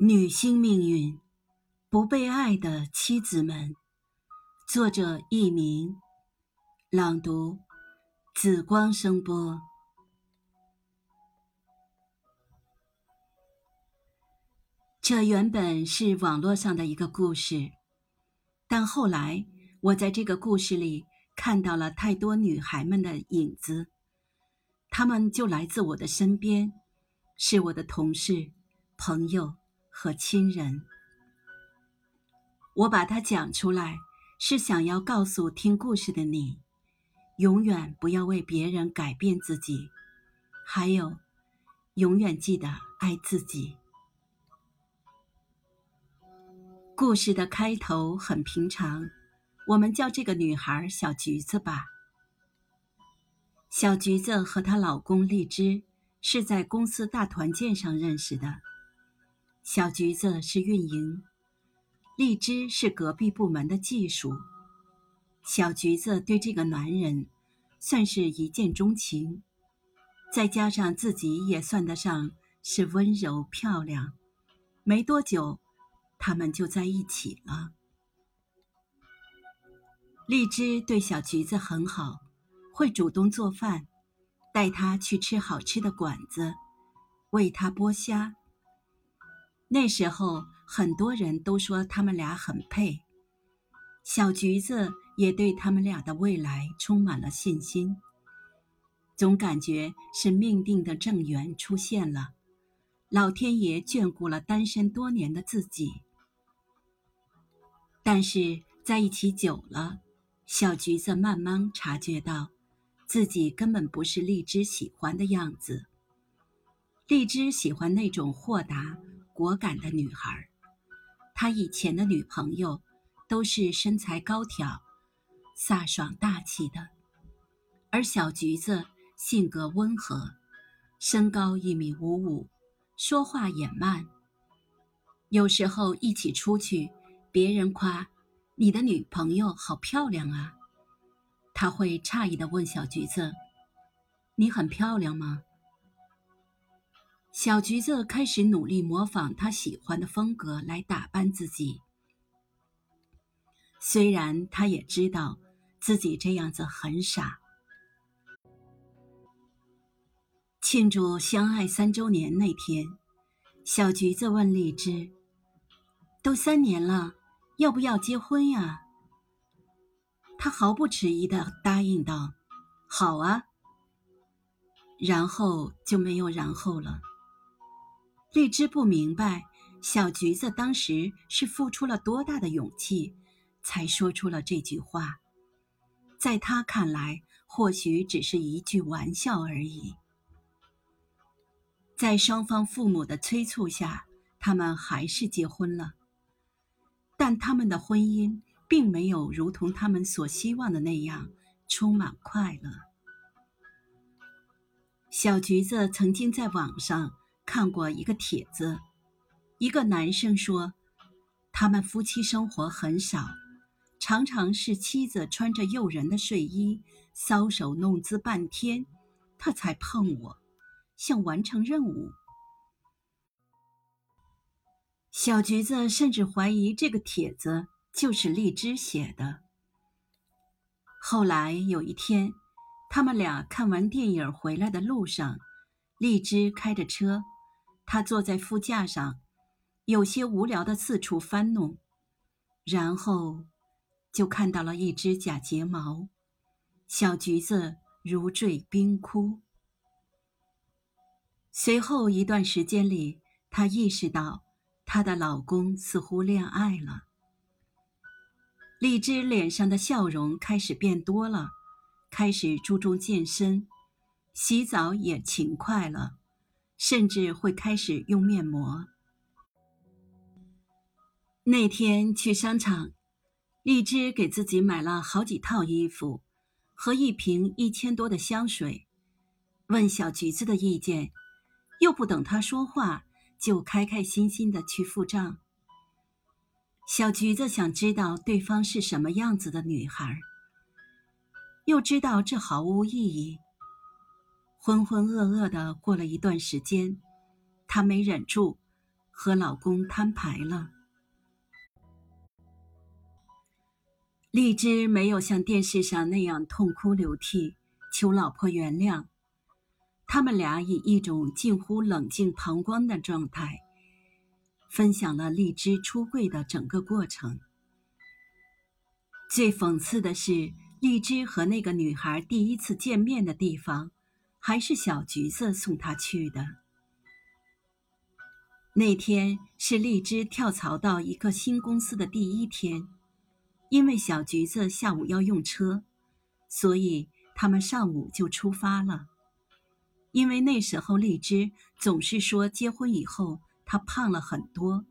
女性命运，不被爱的妻子们。作者佚名，朗读：紫光声波。这原本是网络上的一个故事，但后来我在这个故事里看到了太多女孩们的影子，她们就来自我的身边，是我的同事、朋友和亲人。我把它讲出来，是想要告诉听故事的你，永远不要为别人改变自己，还有，永远记得爱自己。故事的开头很平常，我们叫这个女孩小橘子吧。小橘子和她老公荔枝是在公司大团建上认识的。小橘子是运营，荔枝是隔壁部门的技术。小橘子对这个男人算是一见钟情，再加上自己也算得上是温柔漂亮，没多久。他们就在一起了。荔枝对小橘子很好，会主动做饭，带她去吃好吃的馆子，为她剥虾。那时候很多人都说他们俩很配，小橘子也对他们俩的未来充满了信心，总感觉是命定的正缘出现了，老天爷眷顾了单身多年的自己。但是在一起久了，小橘子慢慢察觉到，自己根本不是荔枝喜欢的样子。荔枝喜欢那种豁达、果敢的女孩。他以前的女朋友都是身材高挑、飒爽大气的，而小橘子性格温和，身高一米五五，说话也慢。有时候一起出去。别人夸你的女朋友好漂亮啊，他会诧异的问小橘子：“你很漂亮吗？”小橘子开始努力模仿他喜欢的风格来打扮自己，虽然他也知道自己这样子很傻。庆祝相爱三周年那天，小橘子问荔枝：“都三年了。”要不要结婚呀？他毫不迟疑的答应道：“好啊。”然后就没有然后了。荔枝不明白小橘子当时是付出了多大的勇气，才说出了这句话。在他看来，或许只是一句玩笑而已。在双方父母的催促下，他们还是结婚了。但他们的婚姻并没有如同他们所希望的那样充满快乐。小橘子曾经在网上看过一个帖子，一个男生说，他们夫妻生活很少，常常是妻子穿着诱人的睡衣，搔首弄姿半天，他才碰我，像完成任务。小橘子甚至怀疑这个帖子就是荔枝写的。后来有一天，他们俩看完电影回来的路上，荔枝开着车，他坐在副驾上，有些无聊的四处翻弄，然后就看到了一只假睫毛。小橘子如坠冰窟。随后一段时间里，她意识到。她的老公似乎恋爱了。荔枝脸上的笑容开始变多了，开始注重健身，洗澡也勤快了，甚至会开始用面膜。那天去商场，荔枝给自己买了好几套衣服和一瓶一千多的香水，问小橘子的意见，又不等他说话。就开开心心的去付账。小橘子想知道对方是什么样子的女孩，又知道这毫无意义。浑浑噩噩的过了一段时间，她没忍住，和老公摊牌了。荔枝没有像电视上那样痛哭流涕求老婆原谅，他们俩以一种近乎冷静旁观的状态，分享了荔枝出柜的整个过程。最讽刺的是，荔枝和那个女孩第一次见面的地方，还是小橘子送她去的。那天是荔枝跳槽到一个新公司的第一天，因为小橘子下午要用车，所以他们上午就出发了。因为那时候荔枝总是说结婚以后她胖了很多。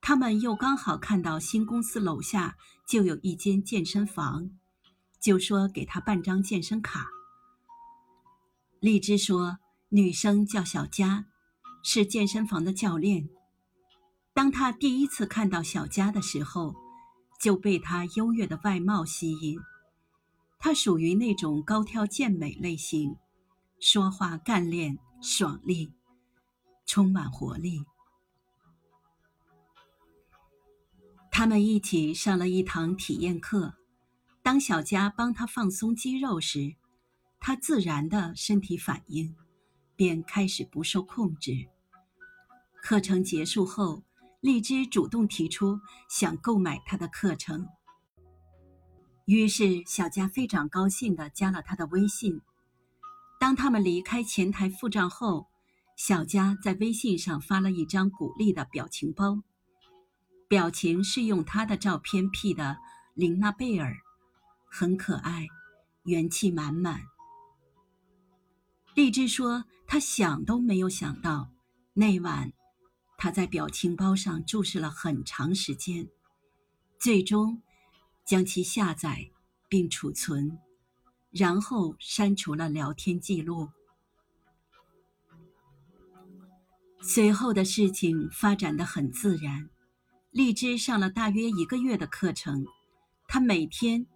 他们又刚好看到新公司楼下就有一间健身房，就说给他办张健身卡。荔枝说，女生叫小佳，是健身房的教练。当他第一次看到小佳的时候，就被她优越的外貌吸引。她属于那种高挑健美类型，说话干练爽利，充满活力。他们一起上了一堂体验课。当小佳帮他放松肌肉时，他自然的身体反应便开始不受控制。课程结束后，荔枝主动提出想购买他的课程。于是小佳非常高兴的加了他的微信。当他们离开前台付账后，小佳在微信上发了一张鼓励的表情包。表情是用他的照片 P 的，琳娜贝尔，很可爱，元气满满。荔枝说，他想都没有想到，那晚他在表情包上注视了很长时间，最终将其下载并储存，然后删除了聊天记录。随后的事情发展的很自然。荔枝上了大约一个月的课程，她每天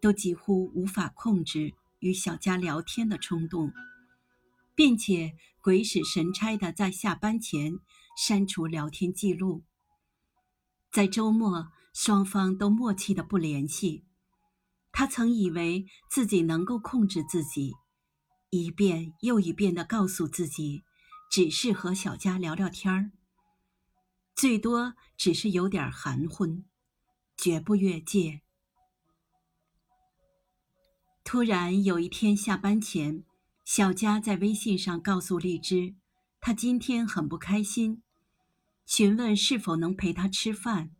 都几乎无法控制与小佳聊天的冲动，并且鬼使神差的在下班前删除聊天记录。在周末，双方都默契的不联系。他曾以为自己能够控制自己，一遍又一遍的告诉自己，只是和小佳聊聊天儿。最多只是有点含混，绝不越界。突然有一天下班前，小佳在微信上告诉荔枝，她今天很不开心，询问是否能陪她吃饭。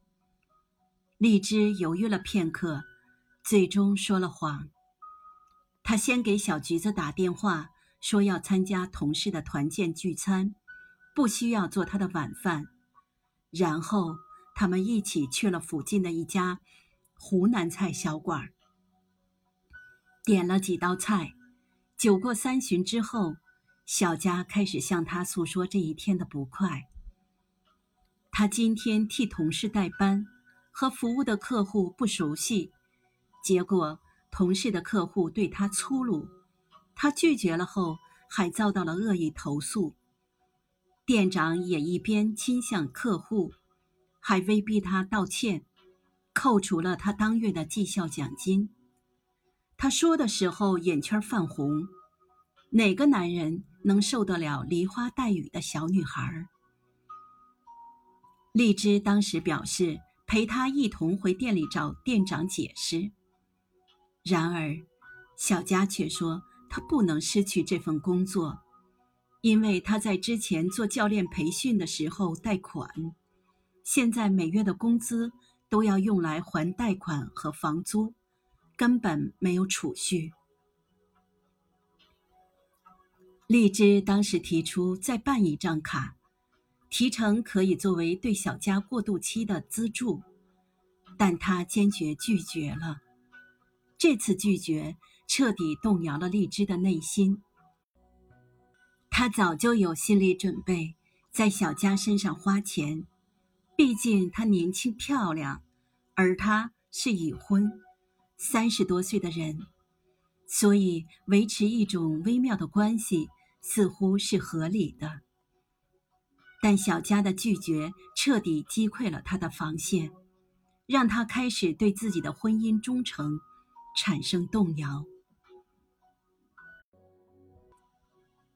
荔枝犹豫了片刻，最终说了谎。他先给小橘子打电话，说要参加同事的团建聚餐，不需要做他的晚饭。然后他们一起去了附近的一家湖南菜小馆，点了几道菜。酒过三巡之后，小佳开始向他诉说这一天的不快。他今天替同事代班，和服务的客户不熟悉，结果同事的客户对他粗鲁，他拒绝了后还遭到了恶意投诉。店长也一边倾向客户，还威逼他道歉，扣除了他当月的绩效奖金。他说的时候眼圈泛红。哪个男人能受得了梨花带雨的小女孩？荔枝当时表示陪他一同回店里找店长解释。然而，小佳却说他不能失去这份工作。因为他在之前做教练培训的时候贷款，现在每月的工资都要用来还贷款和房租，根本没有储蓄。荔枝当时提出再办一张卡，提成可以作为对小佳过渡期的资助，但他坚决拒绝了。这次拒绝彻底动摇了荔枝的内心。他早就有心理准备，在小佳身上花钱，毕竟她年轻漂亮，而他是已婚，三十多岁的人，所以维持一种微妙的关系似乎是合理的。但小佳的拒绝彻底击溃了他的防线，让他开始对自己的婚姻忠诚产生动摇。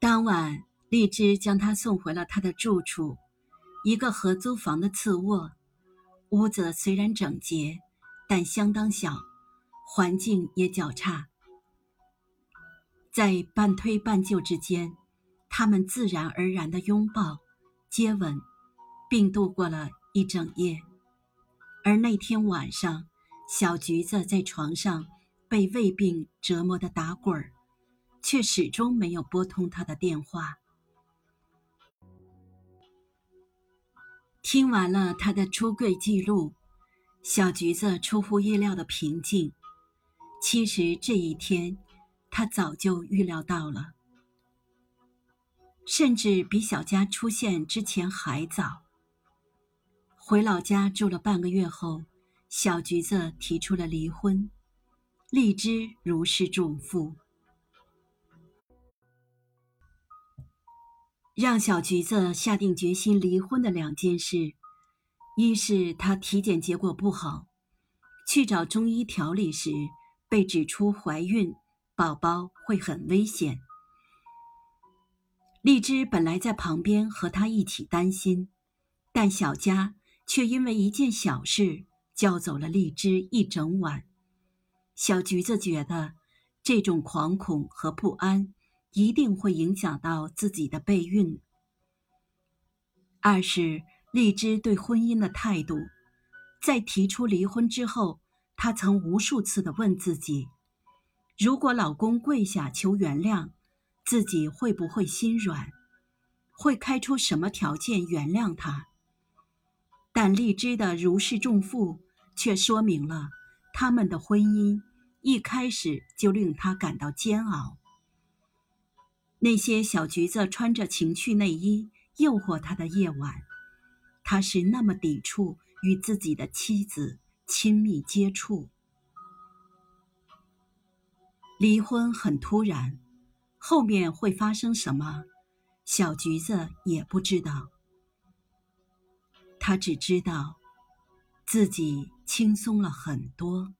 当晚，荔枝将他送回了他的住处，一个合租房的次卧。屋子虽然整洁，但相当小，环境也较差。在半推半就之间，他们自然而然的拥抱、接吻，并度过了一整夜。而那天晚上，小橘子在床上被胃病折磨的打滚儿。却始终没有拨通他的电话。听完了他的出柜记录，小橘子出乎意料的平静。其实这一天，他早就预料到了，甚至比小佳出现之前还早。回老家住了半个月后，小橘子提出了离婚，荔枝如释重负。让小橘子下定决心离婚的两件事，一是她体检结果不好，去找中医调理时被指出怀孕，宝宝会很危险。荔枝本来在旁边和她一起担心，但小佳却因为一件小事叫走了荔枝一整晚。小橘子觉得这种惶恐和不安。一定会影响到自己的备孕。二是荔枝对婚姻的态度，在提出离婚之后，她曾无数次的问自己：如果老公跪下求原谅，自己会不会心软？会开出什么条件原谅他？但荔枝的如释重负，却说明了他们的婚姻一开始就令她感到煎熬。那些小橘子穿着情趣内衣诱惑他的夜晚，他是那么抵触与自己的妻子亲密接触。离婚很突然，后面会发生什么，小橘子也不知道。他只知道，自己轻松了很多。